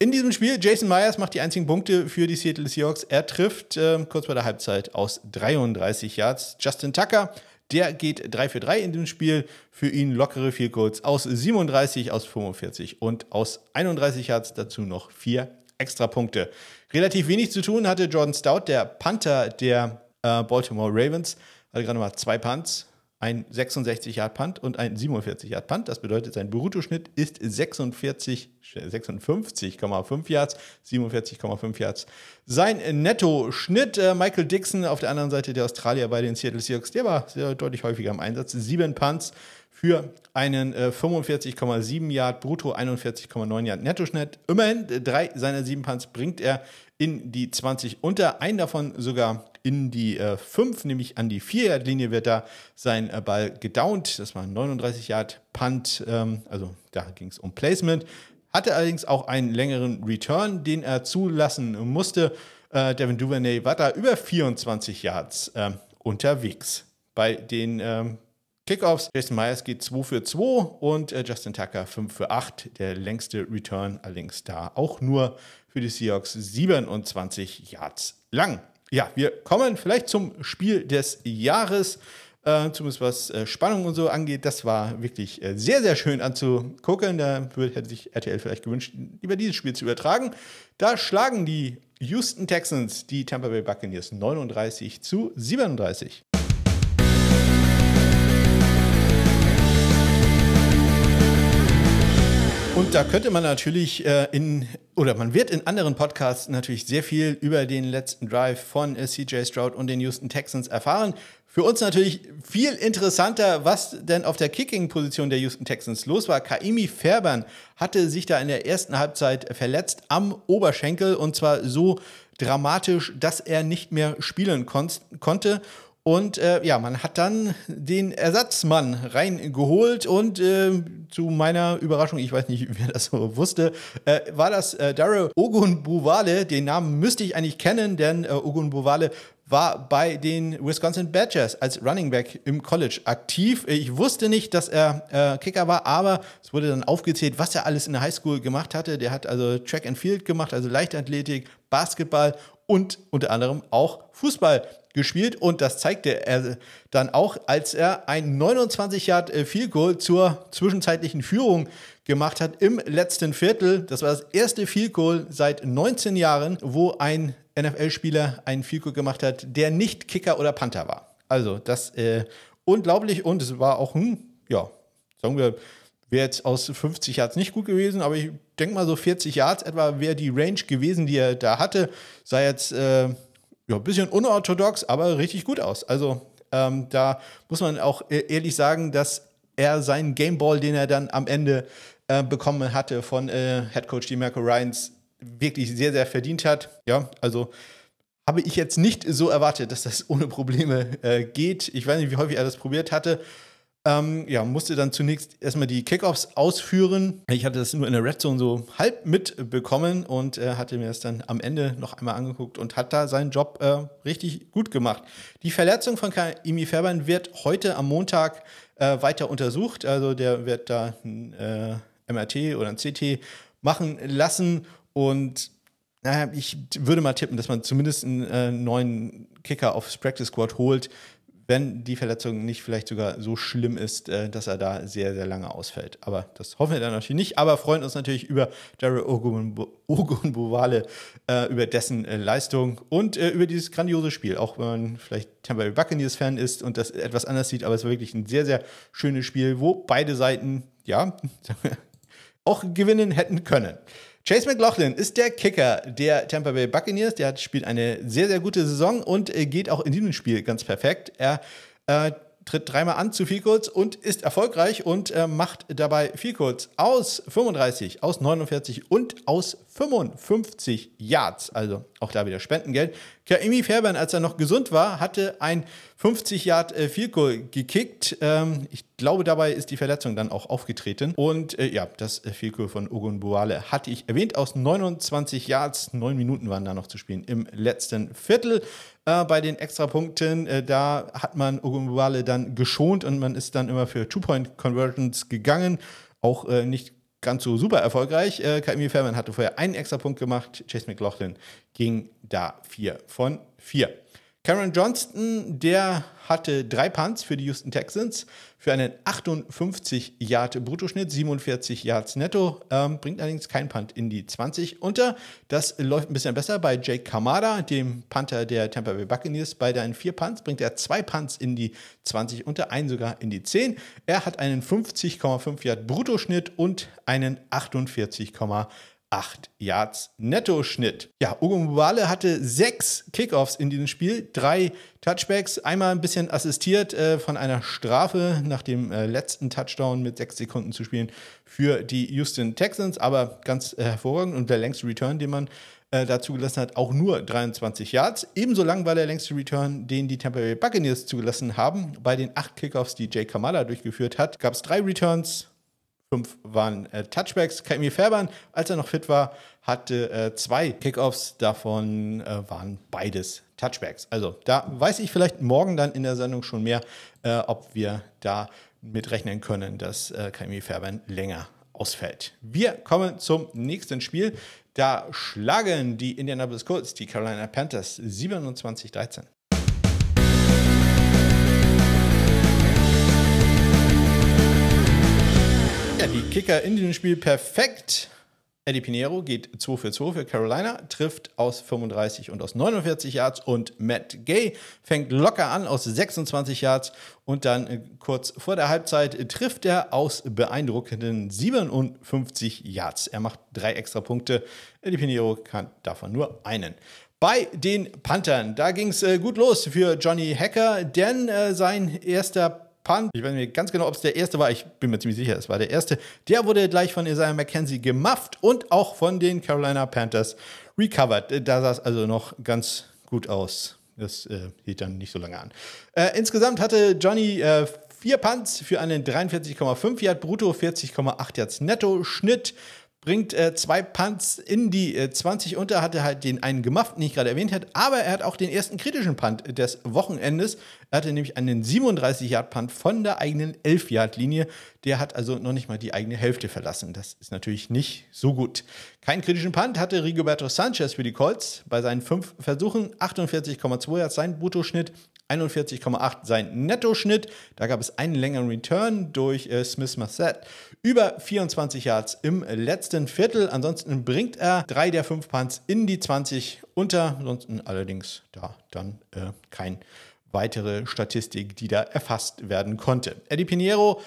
A: In diesem Spiel, Jason Myers macht die einzigen Punkte für die Seattle Seahawks. Er trifft äh, kurz vor der Halbzeit aus 33 Yards. Justin Tucker, der geht 3 für 3 in diesem Spiel. Für ihn lockere Field Goals aus 37, aus 45 und aus 31 Yards dazu noch vier extra Punkte. Relativ wenig zu tun hatte Jordan Stout, der Panther der äh, Baltimore Ravens. Hatte gerade mal zwei Punts, ein 66 Yard Punt und ein 47 Yard Punt. Das bedeutet, sein Bruttoschnitt ist 46, 56,5 Yards, 47,5 Yards. Sein Netto-Schnitt, äh, Michael Dixon auf der anderen Seite der Australier bei den Seattle Seahawks, der war sehr deutlich häufiger im Einsatz. Sieben Punts für einen äh, 45,7 Yard Brutto, 41,9 Yard Nettoschnitt. Immerhin drei seiner sieben Punts bringt er in die 20 unter, einen davon sogar in die äh, 5, nämlich an die 4-Yard-Linie wird da sein äh, Ball gedownt. Das war ein 39 Yard Punt, ähm, also da ging es um Placement. Hatte allerdings auch einen längeren Return, den er zulassen musste. Äh, Devin Duvernay war da über 24 Yards ähm, unterwegs. Bei den ähm, Kickoffs, Jason Myers geht 2 für 2 und äh, Justin Tucker 5 für 8. Der längste Return allerdings da auch nur für die Seahawks 27 Yards lang. Ja, wir kommen vielleicht zum Spiel des Jahres. Äh, zumindest was äh, Spannung und so angeht. Das war wirklich äh, sehr, sehr schön anzugucken. Da würde, hätte sich RTL vielleicht gewünscht, lieber dieses Spiel zu übertragen. Da schlagen die Houston Texans die Tampa Bay Buccaneers 39 zu 37. Und da könnte man natürlich äh, in, oder man wird in anderen Podcasts natürlich sehr viel über den letzten Drive von äh, CJ Stroud und den Houston Texans erfahren. Für uns natürlich viel interessanter, was denn auf der Kicking-Position der Houston Texans los war. Kaimi Fairbairn hatte sich da in der ersten Halbzeit verletzt am Oberschenkel und zwar so dramatisch, dass er nicht mehr spielen kon konnte. Und äh, ja, man hat dann den Ersatzmann reingeholt und äh, zu meiner Überraschung, ich weiß nicht, <laughs> wer das so wusste, äh, war das äh, Daryl Ogunbowale. Den Namen müsste ich eigentlich kennen, denn äh, Ogunbowale war bei den Wisconsin Badgers als Running Back im College aktiv. Ich wusste nicht, dass er äh, Kicker war, aber es wurde dann aufgezählt, was er alles in der Highschool gemacht hatte. Der hat also Track and Field gemacht, also Leichtathletik, Basketball und unter anderem auch Fußball gespielt und das zeigte er dann auch, als er ein 29 Yard äh, Field Goal zur zwischenzeitlichen Führung gemacht hat im letzten Viertel. Das war das erste Field Goal seit 19 Jahren, wo ein NFL-Spieler einen Field Goal gemacht hat, der nicht Kicker oder Panther war. Also das äh, unglaublich und es war auch, hm, ja, sagen wir, wäre jetzt aus 50 Yards nicht gut gewesen, aber ich denke mal so 40 Yards etwa wäre die Range gewesen, die er da hatte. Sei jetzt äh, ja, ein bisschen unorthodox, aber richtig gut aus. Also ähm, da muss man auch e-, ehrlich sagen, dass er seinen Gameball, den er dann am Ende äh, bekommen hatte von äh, Headcoach DeMarco Ryans, wirklich sehr, sehr verdient hat. Ja, also habe ich jetzt nicht so erwartet, dass das ohne Probleme äh, geht. Ich weiß nicht, wie häufig er das probiert hatte. Ähm, ja, musste dann zunächst erstmal die Kickoffs ausführen. Ich hatte das nur in der Red Zone so halb mitbekommen und äh, hatte mir das dann am Ende noch einmal angeguckt und hat da seinen Job äh, richtig gut gemacht. Die Verletzung von Imi Fairbairn wird heute am Montag äh, weiter untersucht. Also der wird da ein äh, MRT oder ein CT machen lassen und naja, ich würde mal tippen, dass man zumindest einen äh, neuen Kicker aufs Practice Squad holt wenn die Verletzung nicht vielleicht sogar so schlimm ist, äh, dass er da sehr, sehr lange ausfällt. Aber das hoffen wir dann natürlich nicht. Aber freuen uns natürlich über Daryl Ogunbowale, äh, über dessen äh, Leistung und äh, über dieses grandiose Spiel. Auch wenn man vielleicht Tampa Bay Buccaneers-Fan ist und das etwas anders sieht. Aber es war wirklich ein sehr, sehr schönes Spiel, wo beide Seiten, ja, <laughs> auch gewinnen hätten können. Chase McLaughlin ist der Kicker der Tampa Bay Buccaneers. Der spielt eine sehr, sehr gute Saison und äh, geht auch in diesem Spiel ganz perfekt. Er äh, tritt dreimal an zu viel kurz und ist erfolgreich und äh, macht dabei viel kurz aus 35, aus 49 und aus 55 Yards. Also auch da wieder Spendengeld. Kaimi Fairbairn, als er noch gesund war, hatte ein 50 Yard äh, Goal gekickt. Ähm, ich glaube, dabei ist die Verletzung dann auch aufgetreten. Und äh, ja, das äh, Goal von Ogun Buale hatte ich erwähnt. Aus 29 Yards, neun Minuten waren da noch zu spielen im letzten Viertel. Äh, bei den Extrapunkten, äh, da hat man Ogun Buale dann geschont und man ist dann immer für Two-Point-Conversions gegangen. Auch nicht ganz so super erfolgreich. Äh, Kaimi Fairman hatte vorher einen extra Punkt gemacht. Chase McLaughlin ging da 4 von 4. Cameron Johnston, der hatte drei Punts für die Houston Texans für einen 58 Yard Bruttoschnitt, 47 Yards netto, ähm, bringt allerdings kein Punt in die 20 unter. Das läuft ein bisschen besser bei Jake Kamada, dem Panther der Tampa Bay Buccaneers. Bei deinen vier Punts bringt er zwei Punts in die 20 unter, einen sogar in die 10. Er hat einen 50,5 Yard Bruttoschnitt und einen 48,5 8 Yards Netto-Schnitt. Ja, Ugo Mubale hatte sechs Kickoffs in diesem Spiel, drei Touchbacks, einmal ein bisschen assistiert äh, von einer Strafe nach dem äh, letzten Touchdown mit sechs Sekunden zu spielen für die Houston Texans, aber ganz äh, hervorragend und der längste Return, den man äh, dazu gelassen hat, auch nur 23 Yards. Ebenso lang war der längste Return, den die Tampa Bay Buccaneers zugelassen haben. Bei den acht Kickoffs, die Jay Kamala durchgeführt hat, gab es drei Returns, Fünf waren äh, Touchbacks. Kaimi Fairbairn, als er noch fit war, hatte äh, zwei Kickoffs. Davon äh, waren beides Touchbacks. Also da weiß ich vielleicht morgen dann in der Sendung schon mehr, äh, ob wir da mit rechnen können, dass äh, Kaimi Fairbairn länger ausfällt. Wir kommen zum nächsten Spiel. Da schlagen die Indianapolis Colts die Carolina Panthers 27-13. Die Kicker in diesem Spiel perfekt. Eddie Pinheiro geht 2 für 2 für Carolina, trifft aus 35 und aus 49 Yards und Matt Gay fängt locker an aus 26 Yards und dann äh, kurz vor der Halbzeit trifft er aus beeindruckenden 57 Yards. Er macht drei extra Punkte. Eddie Pinheiro kann davon nur einen. Bei den Panthern, da ging es äh, gut los für Johnny Hacker, denn äh, sein erster Punt. Ich weiß nicht ganz genau, ob es der erste war. Ich bin mir ziemlich sicher, es war der erste. Der wurde gleich von Isaiah McKenzie gemufft und auch von den Carolina Panthers recovered. Da sah es also noch ganz gut aus. Das äh, hielt dann nicht so lange an. Äh, insgesamt hatte Johnny äh, vier Punts für einen 43,5 Yard brutto, 40,8 Yards netto Schnitt bringt äh, zwei Punts in die äh, 20 unter, hatte halt den einen gemacht, den ich gerade erwähnt habe, aber er hat auch den ersten kritischen Punt des Wochenendes. Er hatte nämlich einen 37-Yard-Punt von der eigenen 11-Yard-Linie. Der hat also noch nicht mal die eigene Hälfte verlassen. Das ist natürlich nicht so gut. Keinen kritischen Punt hatte Rigoberto Sanchez für die Colts bei seinen fünf Versuchen. 48,2 Yards sein Bruttoschnitt, 41,8 sein Nettoschnitt. Da gab es einen längeren Return durch äh, Smith Massett. Über 24 Yards im letzten Viertel. Ansonsten bringt er drei der fünf Punts in die 20 unter. Ansonsten allerdings da dann äh, kein weitere Statistik, die da erfasst werden konnte. Eddie Pinheiro,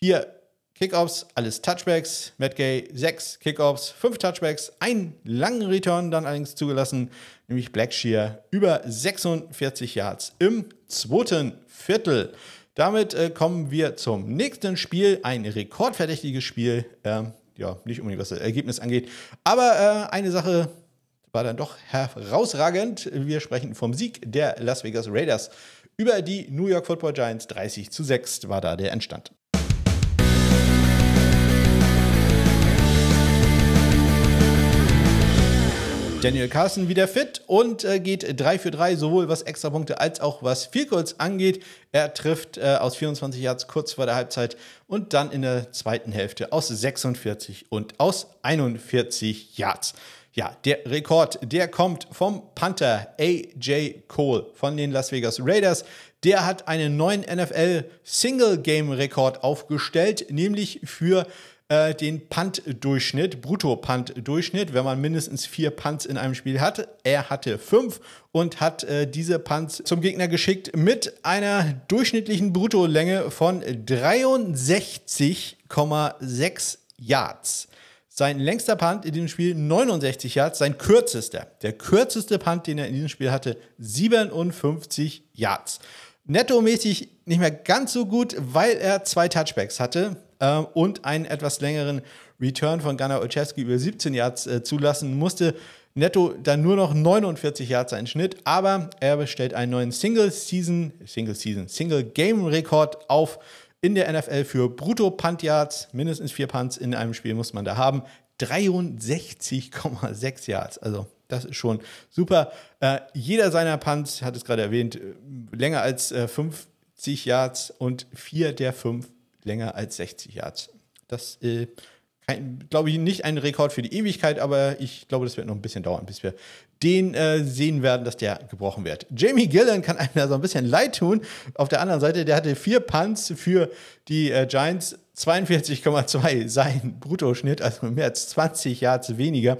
A: vier Kickoffs, alles Touchbacks. Matt Gay, sechs Kickoffs, fünf Touchbacks, einen langen Return dann allerdings zugelassen, nämlich Blackshear über 46 Yards im zweiten Viertel. Damit äh, kommen wir zum nächsten Spiel. Ein rekordverdächtiges Spiel. Ähm, ja, nicht unbedingt, was das Ergebnis angeht. Aber äh, eine Sache war dann doch herausragend. Wir sprechen vom Sieg der Las Vegas Raiders über die New York Football Giants. 30 zu 6 war da der Endstand. Daniel Carson wieder fit und äh, geht 3 für 3, sowohl was Extrapunkte als auch was Vielkurs angeht. Er trifft äh, aus 24 Yards kurz vor der Halbzeit und dann in der zweiten Hälfte aus 46 und aus 41 Yards. Ja, der Rekord, der kommt vom Panther AJ Cole von den Las Vegas Raiders. Der hat einen neuen NFL Single Game Rekord aufgestellt, nämlich für äh, den Punt-Durchschnitt, Brutto-Punt-Durchschnitt, wenn man mindestens vier Punts in einem Spiel hat. Er hatte fünf und hat äh, diese Punts zum Gegner geschickt mit einer durchschnittlichen Bruttolänge von 63,6 Yards. Sein längster Punt in diesem Spiel 69 Yards, sein kürzester, der kürzeste Punt, den er in diesem Spiel hatte, 57 Yards. Nettomäßig nicht mehr ganz so gut, weil er zwei Touchbacks hatte äh, und einen etwas längeren Return von Gunnar Olszewski über 17 Yards äh, zulassen musste. Netto dann nur noch 49 Yards ein Schnitt, aber er bestellt einen neuen Single-Season, Single-Season, Single-Game-Rekord auf in der NFL für Brutto-Punt-Yards. Mindestens vier Punts in einem Spiel muss man da haben. 63,6 Yards. Also das ist schon super. Äh, jeder seiner Punts, hat es gerade erwähnt, äh, länger als äh, 50 Yards und vier der fünf länger als 60 Yards. Das äh, glaube ich, nicht ein Rekord für die Ewigkeit, aber ich glaube, das wird noch ein bisschen dauern, bis wir den äh, sehen werden, dass der gebrochen wird. Jamie Gillen kann einem da so ein bisschen leid tun. Auf der anderen Seite, der hatte vier Punts für die äh, Giants, 42,2 sein Bruttoschnitt, also mehr als 20 Yards weniger.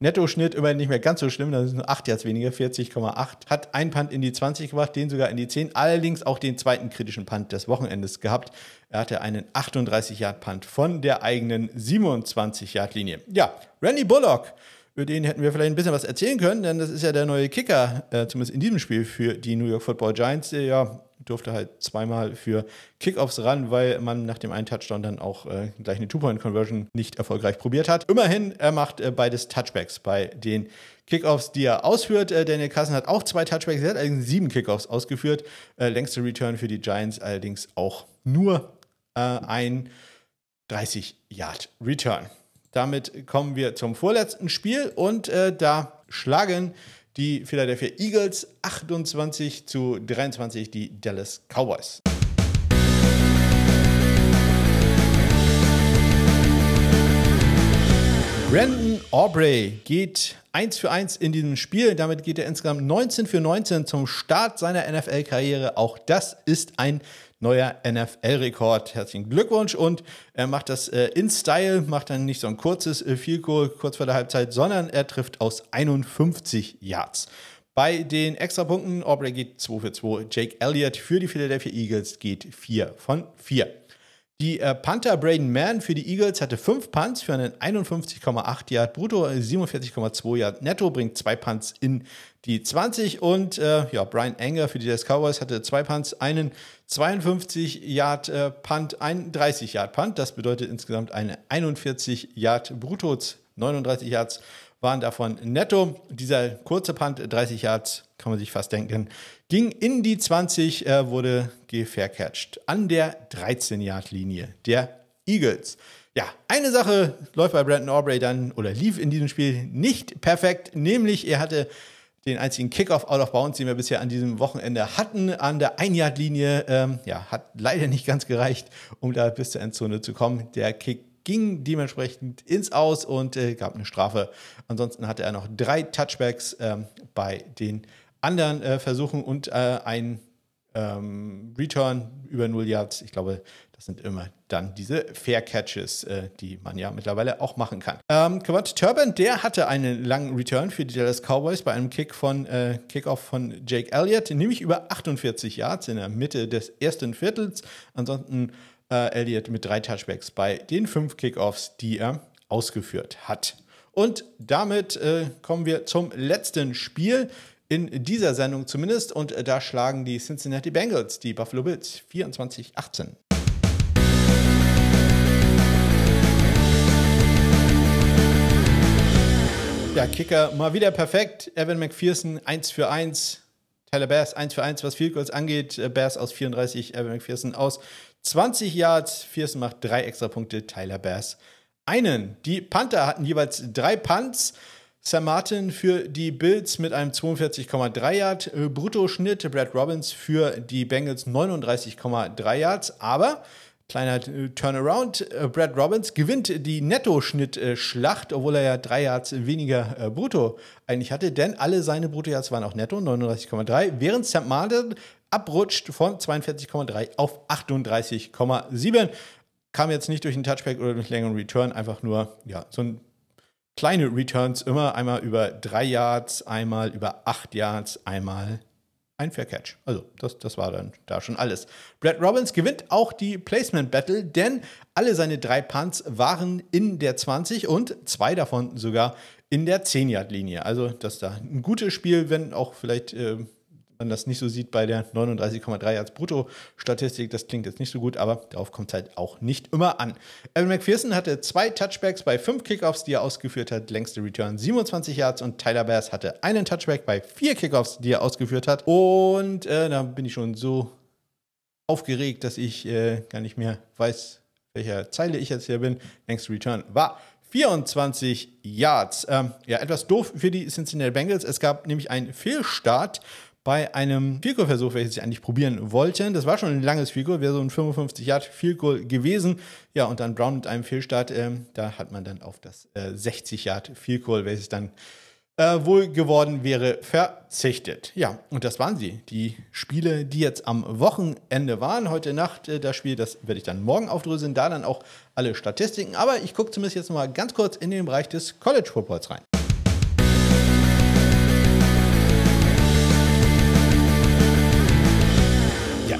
A: Nettoschnitt immerhin nicht mehr ganz so schlimm, das ist nur 8 Yards weniger, 40,8. Hat ein Punt in die 20 gebracht, den sogar in die 10. Allerdings auch den zweiten kritischen Punt des Wochenendes gehabt. Er hatte einen 38-Yard-Punt von der eigenen 27-Yard-Linie. Ja, Randy Bullock über den hätten wir vielleicht ein bisschen was erzählen können, denn das ist ja der neue Kicker, äh, zumindest in diesem Spiel für die New York Football Giants. Der ja durfte halt zweimal für Kickoffs ran, weil man nach dem einen Touchdown dann auch äh, gleich eine Two-Point-Conversion nicht erfolgreich probiert hat. Immerhin, er macht äh, beides Touchbacks bei den Kickoffs, die er ausführt. Äh, Daniel Carson hat auch zwei Touchbacks, er hat allerdings sieben Kickoffs ausgeführt. Äh, längste Return für die Giants allerdings auch nur äh, ein 30-Yard-Return. Damit kommen wir zum vorletzten Spiel und äh, da schlagen die Philadelphia Eagles 28 zu 23 die Dallas Cowboys. Brandon Aubrey geht 1 für 1 in diesem Spiel. Damit geht er insgesamt 19 für 19 zum Start seiner NFL-Karriere. Auch das ist ein neuer NFL-Rekord. Herzlichen Glückwunsch und er macht das äh, in Style, macht dann nicht so ein kurzes äh, Field Goal kurz vor der Halbzeit, sondern er trifft aus 51 Yards. Bei den Extrapunkten, Aubrey geht 2 für 2, Jake Elliott für die Philadelphia Eagles geht 4 von 4. Die äh, Panther Braden Mann für die Eagles hatte 5 Punts für einen 51,8 Yard brutto, 47,2 Yard netto, bringt 2 Punts in die 20 und äh, ja, Brian Anger für die Dallas Cowboys hatte 2 Punts, einen 52 Yard äh, Punt, einen 30 Yard Punt, das bedeutet insgesamt eine 41 Yard brutto, 39 Yards waren davon netto. Dieser kurze Punt, 30 Yards, kann man sich fast denken, ging in die 20, äh, wurde gefaircatcht an der 13-Yard-Linie der Eagles. Ja, eine Sache läuft bei Brandon Aubrey dann oder lief in diesem Spiel nicht perfekt, nämlich er hatte den einzigen Kickoff out of bounds, den wir bisher an diesem Wochenende hatten, an der Ein-Yard-Linie. Ähm, ja, hat leider nicht ganz gereicht, um da bis zur Endzone zu kommen. Der Kick ging dementsprechend ins Aus und äh, gab eine Strafe. Ansonsten hatte er noch drei Touchbacks ähm, bei den anderen äh, Versuchen und äh, ein ähm, Return über 0 Yards. Ich glaube, das sind immer dann diese Fair Catches, äh, die man ja mittlerweile auch machen kann. Ähm, Quad Turban, der hatte einen langen Return für die Dallas Cowboys bei einem Kick von äh, Kickoff von Jake Elliott, nämlich über 48 Yards in der Mitte des ersten Viertels. Ansonsten äh, Elliott mit drei Touchbacks bei den fünf Kickoffs, die er ausgeführt hat. Und damit äh, kommen wir zum letzten Spiel in dieser Sendung zumindest. Und äh, da schlagen die Cincinnati Bengals die Buffalo Bills 24-18. Ja, Kicker mal wieder perfekt. Evan McPherson 1 für 1. Tyler Bass 1 für 1, was Field Goals angeht. Äh, Bass aus 34, Evan McPherson aus 20 Yards. Pearson macht drei extra Punkte, Tyler Bass einen. Die Panther hatten jeweils drei Punts. Sam Martin für die Bills mit einem 42,3 Yard Bruttoschnitt, Brad Robbins für die Bengals 39,3 Yards, aber kleiner äh, Turnaround, äh, Brad Robbins gewinnt die Nettoschnitt-Schlacht, obwohl er ja drei Yards weniger Brutto eigentlich hatte, denn alle seine Brutto-Yards waren auch netto, 39,3, während Sam Martin abrutscht von 42,3 auf 38,7. Kam jetzt nicht durch einen Touchback oder durch längeren Return, einfach nur ja, so ein kleine Returns immer einmal über drei Yards, einmal über acht Yards, einmal ein Fair Catch. Also, das, das war dann da schon alles. Brad Robbins gewinnt auch die Placement Battle, denn alle seine drei Punts waren in der 20 und zwei davon sogar in der 10-Yard-Linie. Also, das ist da ein gutes Spiel, wenn auch vielleicht äh, man das nicht so sieht bei der 39,3 Yards Brutto-Statistik. Das klingt jetzt nicht so gut, aber darauf kommt es halt auch nicht immer an. Evan McPherson hatte zwei Touchbacks bei fünf Kickoffs, die er ausgeführt hat, längste Return 27 Yards und Tyler Bass hatte einen Touchback bei vier Kickoffs, die er ausgeführt hat. Und äh, da bin ich schon so aufgeregt, dass ich äh, gar nicht mehr weiß, welcher Zeile ich jetzt hier bin. Längste Return war 24 Yards. Ähm, ja, etwas doof für die Cincinnati Bengals. Es gab nämlich einen Fehlstart bei einem Field Versuch, welches sie eigentlich probieren wollten. Das war schon ein langes Field wäre so ein 55 Yard Field gewesen. Ja, und dann Brown mit einem Fehlstart, ähm, da hat man dann auf das äh, 60 Yard Field welches dann äh, wohl geworden wäre, verzichtet. Ja, und das waren sie. Die Spiele, die jetzt am Wochenende waren. Heute Nacht äh, das Spiel, das werde ich dann morgen aufdröseln. Da dann auch alle Statistiken. Aber ich gucke zumindest jetzt mal ganz kurz in den Bereich des College Footballs rein.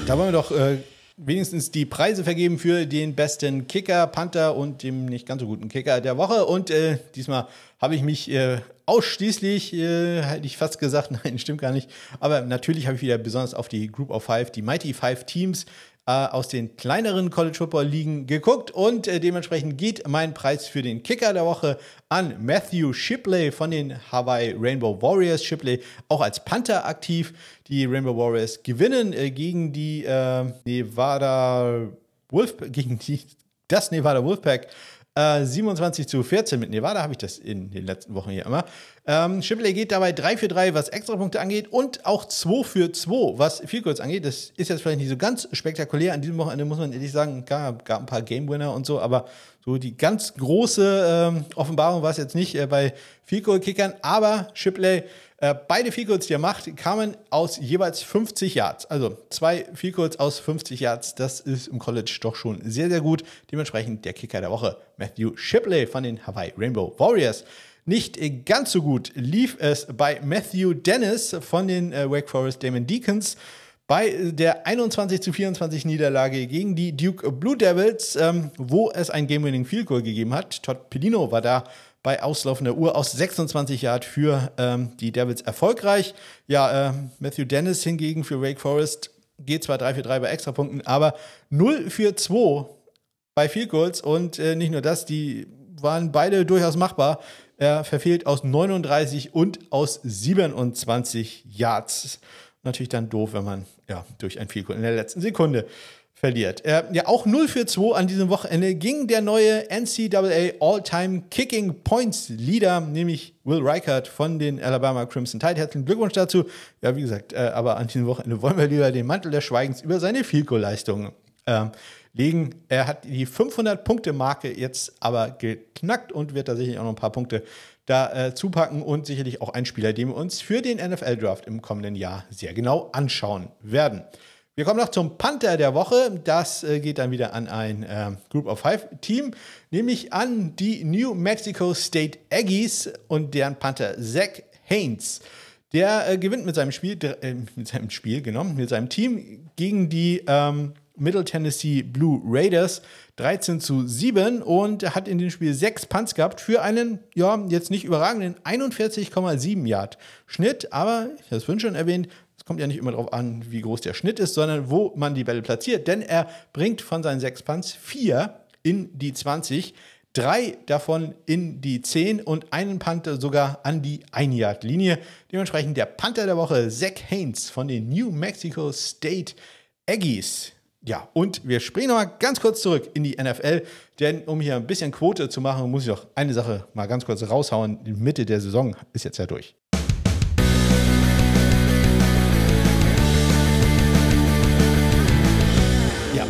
A: Da wollen wir doch äh, wenigstens die Preise vergeben für den besten Kicker, Panther und dem nicht ganz so guten Kicker der Woche. Und äh, diesmal habe ich mich äh, ausschließlich, äh, hätte ich fast gesagt, <laughs> nein, stimmt gar nicht. Aber natürlich habe ich wieder besonders auf die Group of Five, die Mighty Five Teams aus den kleineren College Football Ligen geguckt und äh, dementsprechend geht mein Preis für den Kicker der Woche an Matthew Shipley von den Hawaii Rainbow Warriors. Shipley auch als Panther aktiv. Die Rainbow Warriors gewinnen äh, gegen die äh, Nevada Wolf gegen die, das Nevada Wolfpack 27 äh, zu 14 mit Nevada habe ich das in den letzten Wochen hier immer. Ähm, Shipley geht dabei 3 für 3, was Extrapunkte angeht und auch 2 für 2, was viel kurz angeht. Das ist jetzt vielleicht nicht so ganz spektakulär. An diesem Wochenende muss man ehrlich sagen, gab, gab ein paar Game Winner und so, aber so die ganz große ähm, Offenbarung war es jetzt nicht äh, bei Field-Kickern, aber Shipley äh, beide Field die er macht, kamen aus jeweils 50 Yards. Also zwei Field aus 50 Yards. Das ist im College doch schon sehr, sehr gut. Dementsprechend der Kicker der Woche, Matthew Shipley von den Hawaii Rainbow Warriors. Nicht ganz so gut lief es bei Matthew Dennis von den äh, Wake Forest Damon Deacons. Bei der 21 zu 24 Niederlage gegen die Duke Blue Devils, ähm, wo es ein Game-Winning Field Goal gegeben hat. Todd Pelino war da bei auslaufender Uhr aus 26 Yard für ähm, die Devils erfolgreich. Ja, äh, Matthew Dennis hingegen für Wake Forest geht zwar 3 für 3 bei Extrapunkten, aber 0 für 2 bei Field Goals und äh, nicht nur das, die waren beide durchaus machbar. Er verfehlt aus 39 und aus 27 Yards. Natürlich dann doof, wenn man ja durch ein Field Goal in der letzten Sekunde verliert. Äh, ja, auch 0 für 2 an diesem Wochenende ging der neue NCAA All-Time Kicking Points Leader, nämlich Will Reichert von den Alabama Crimson Tide. Herzlichen Glückwunsch dazu. Ja, wie gesagt, äh, aber an diesem Wochenende wollen wir lieber den Mantel des Schweigens über seine Field Goal Leistungen äh, legen. Er hat die 500-Punkte-Marke jetzt aber geknackt und wird tatsächlich auch noch ein paar Punkte da äh, zupacken und sicherlich auch ein Spieler, den wir uns für den NFL-Draft im kommenden Jahr sehr genau anschauen werden. Wir kommen noch zum Panther der Woche. Das äh, geht dann wieder an ein äh, Group of Five Team, nämlich an die New Mexico State Aggies und deren Panther Zach Haynes. Der äh, gewinnt mit seinem Spiel, äh, mit seinem Spiel, genau, mit seinem Team gegen die ähm, Middle Tennessee Blue Raiders 13 zu 7 und hat in dem Spiel sechs Punts gehabt für einen, ja, jetzt nicht überragenden 41,7 Yard Schnitt, aber ich habe es vorhin schon erwähnt, kommt ja nicht immer darauf an, wie groß der Schnitt ist, sondern wo man die Bälle platziert. Denn er bringt von seinen sechs Punts vier in die 20, drei davon in die 10 und einen Panther sogar an die 1-Yard-Linie. Dementsprechend der Panther der Woche, Zach Haynes von den New Mexico State Aggies. Ja, und wir springen nochmal ganz kurz zurück in die NFL, denn um hier ein bisschen Quote zu machen, muss ich doch eine Sache mal ganz kurz raushauen. Die Mitte der Saison ist jetzt ja durch.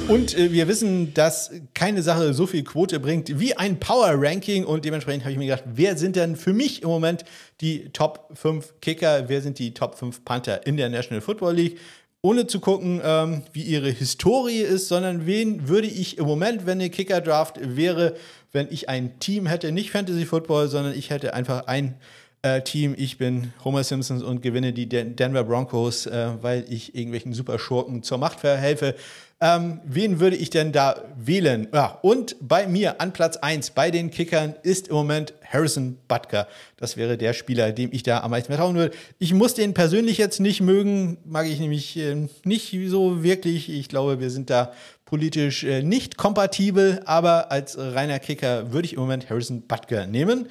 A: Und äh, wir wissen, dass keine Sache so viel Quote bringt wie ein Power Ranking. Und dementsprechend habe ich mir gedacht, wer sind denn für mich im Moment die Top 5 Kicker? Wer sind die Top 5 Panther in der National Football League? Ohne zu gucken, ähm, wie ihre Historie ist, sondern wen würde ich im Moment, wenn eine Kicker-Draft wäre, wenn ich ein Team hätte, nicht Fantasy Football, sondern ich hätte einfach ein äh, Team. Ich bin Homer Simpsons und gewinne die Den Denver Broncos, äh, weil ich irgendwelchen Superschurken zur Macht verhelfe Ähm, wen würde ich denn da wählen? Ja, und bei mir an Platz 1 bei den Kickern ist im Moment Harrison Butker. Das wäre der Spieler, dem ich da am meisten vertrauen würde. Ich muss den persönlich jetzt nicht mögen, mag ich nämlich äh, nicht so wirklich. Ich glaube, wir sind da politisch äh, nicht kompatibel, aber als reiner Kicker würde ich im Moment Harrison Butker nehmen.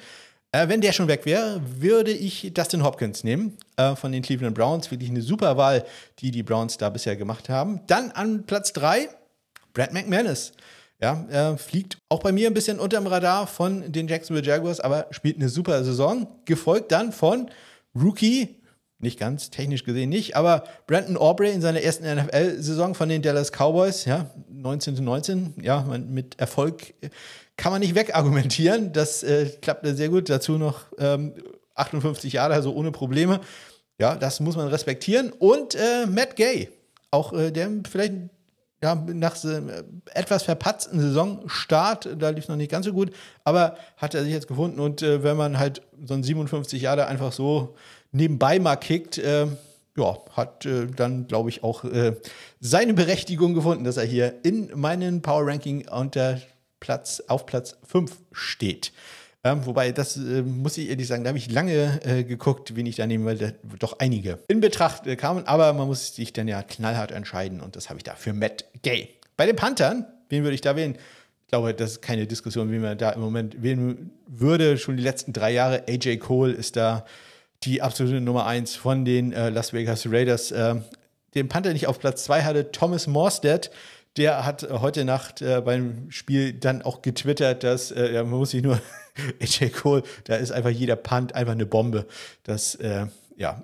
A: Äh, wenn der schon weg wäre, würde ich Dustin Hopkins nehmen äh, von den Cleveland Browns. Wirklich eine super Wahl, die die Browns da bisher gemacht haben. Dann an Platz 3 Brad McManus. Ja, er fliegt auch bei mir ein bisschen unterm Radar von den Jacksonville Jaguars, aber spielt eine super Saison. Gefolgt dann von Rookie, nicht ganz technisch gesehen nicht, aber Brandon Aubrey in seiner ersten NFL-Saison von den Dallas Cowboys, ja, 19 zu 19, ja, mit Erfolg kann man nicht wegargumentieren. Das äh, klappte sehr gut. Dazu noch ähm, 58 Jahre, also ohne Probleme. Ja, das muss man respektieren. Und äh, Matt Gay, auch äh, der vielleicht ja, nach äh, etwas verpatzten Saisonstart, da lief es noch nicht ganz so gut, aber hat er sich jetzt gefunden. Und äh, wenn man halt so ein 57 Jahre einfach so nebenbei mal kickt, äh, ja, hat äh, dann, glaube ich, auch seine Berechtigung gefunden, dass er hier in meinen Power Ranking unter Platz, auf Platz 5 steht. Ähm, wobei, das äh, muss ich ehrlich sagen, da habe ich lange äh, geguckt, wen ich da nehme, weil da doch einige in Betracht äh, kamen. Aber man muss sich dann ja knallhart entscheiden und das habe ich da für Matt Gay. Bei den Panthern, wen würde ich da wählen? Ich glaube, das ist keine Diskussion, wie man da im Moment wählen würde. Schon die letzten drei Jahre. AJ Cole ist da die absolute Nummer 1 von den äh, Las Vegas Raiders. Ähm, den Panther nicht auf Platz 2 hatte Thomas Morstead der hat äh, heute Nacht äh, beim Spiel dann auch getwittert, dass äh, ja, man muss sich nur <laughs> AJ Cole, da ist einfach jeder Punt einfach eine Bombe. Das äh, ja,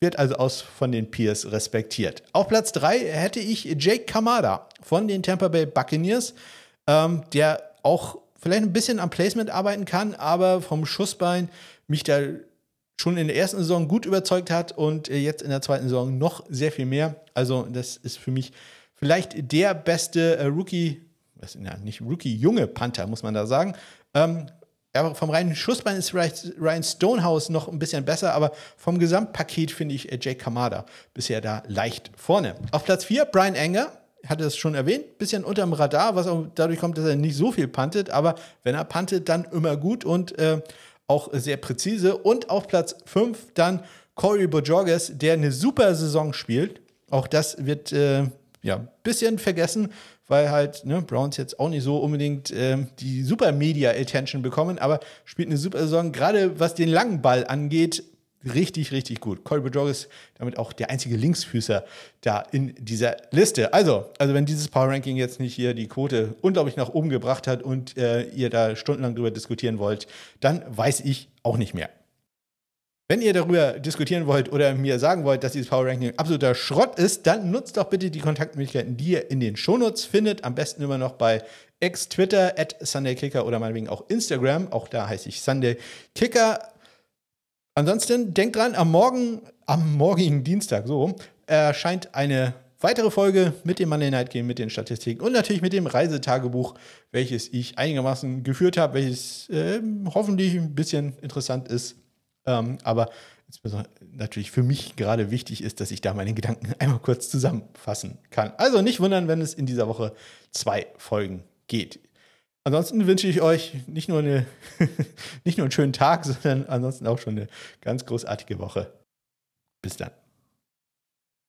A: wird also aus von den Peers respektiert. Auf Platz 3 hätte ich Jake Kamada von den Tampa Bay Buccaneers, ähm, der auch vielleicht ein bisschen am Placement arbeiten kann, aber vom Schussbein mich da schon in der ersten Saison gut überzeugt hat und äh, jetzt in der zweiten Saison noch sehr viel mehr. Also das ist für mich vielleicht der beste äh, Rookie, was, na, nicht Rookie, junge Panther, muss man da sagen. Ähm, aber vom reinen Schussbein ist Ryan Stonehouse noch ein bisschen besser, aber vom Gesamtpaket finde ich äh, Jake Kamada bisher da leicht vorne. Auf Platz 4 Brian Enger, hatte es schon erwähnt, bisschen unterm Radar, was auch dadurch kommt, dass er nicht so viel puntet, aber wenn er puntet, dann immer gut und äh, auch sehr präzise. Und auf Platz 5 dann Corey Bojorges, der eine super Saison spielt. Auch das wird äh, ja, ein bisschen vergessen, weil halt ne, Browns jetzt auch nicht so unbedingt ähm, die super Media-Attention bekommen, aber spielt eine super Saison, gerade was den langen Ball angeht, richtig, richtig gut. Corey Bojog ist damit auch der einzige Linksfüßer da in dieser Liste. Also, also wenn dieses Power Ranking jetzt nicht hier die Quote unglaublich nach oben gebracht hat und äh, ihr da stundenlang drüber diskutieren wollt, dann weiß ich auch nicht mehr. Wenn ihr darüber diskutieren wollt oder mir sagen wollt, dass dieses Power Ranking absoluter Schrott ist, dann nutzt doch bitte die Kontaktmöglichkeiten, die ihr in den Shownotes findet. Am besten immer noch bei X, Twitter, at SundayKicker oder meinetwegen auch Instagram. Auch da heiße ich SundayKicker. Ansonsten denkt dran, am Morgen, am morgigen Dienstag, so, erscheint eine weitere Folge mit dem Monday Night Game, mit den Statistiken und natürlich mit dem Reisetagebuch, welches ich einigermaßen geführt habe, welches äh, hoffentlich ein bisschen interessant ist ähm, aber natürlich für mich gerade wichtig ist, dass ich da meine Gedanken <laughs> einmal kurz zusammenfassen kann. Also nicht wundern, wenn es in dieser Woche zwei Folgen geht. Ansonsten wünsche ich euch nicht nur, eine <laughs> nicht nur einen schönen Tag, <laughs> sondern ansonsten auch schon eine ganz großartige Woche. Bis dann.